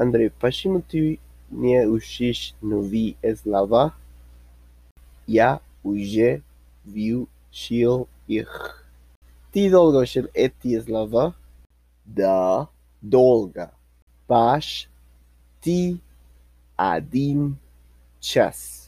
Андрей, почему ты не учишь новые слова? Я уже выучил их. Ты долго учил эти слова? Да, долго. Паш, ты один час.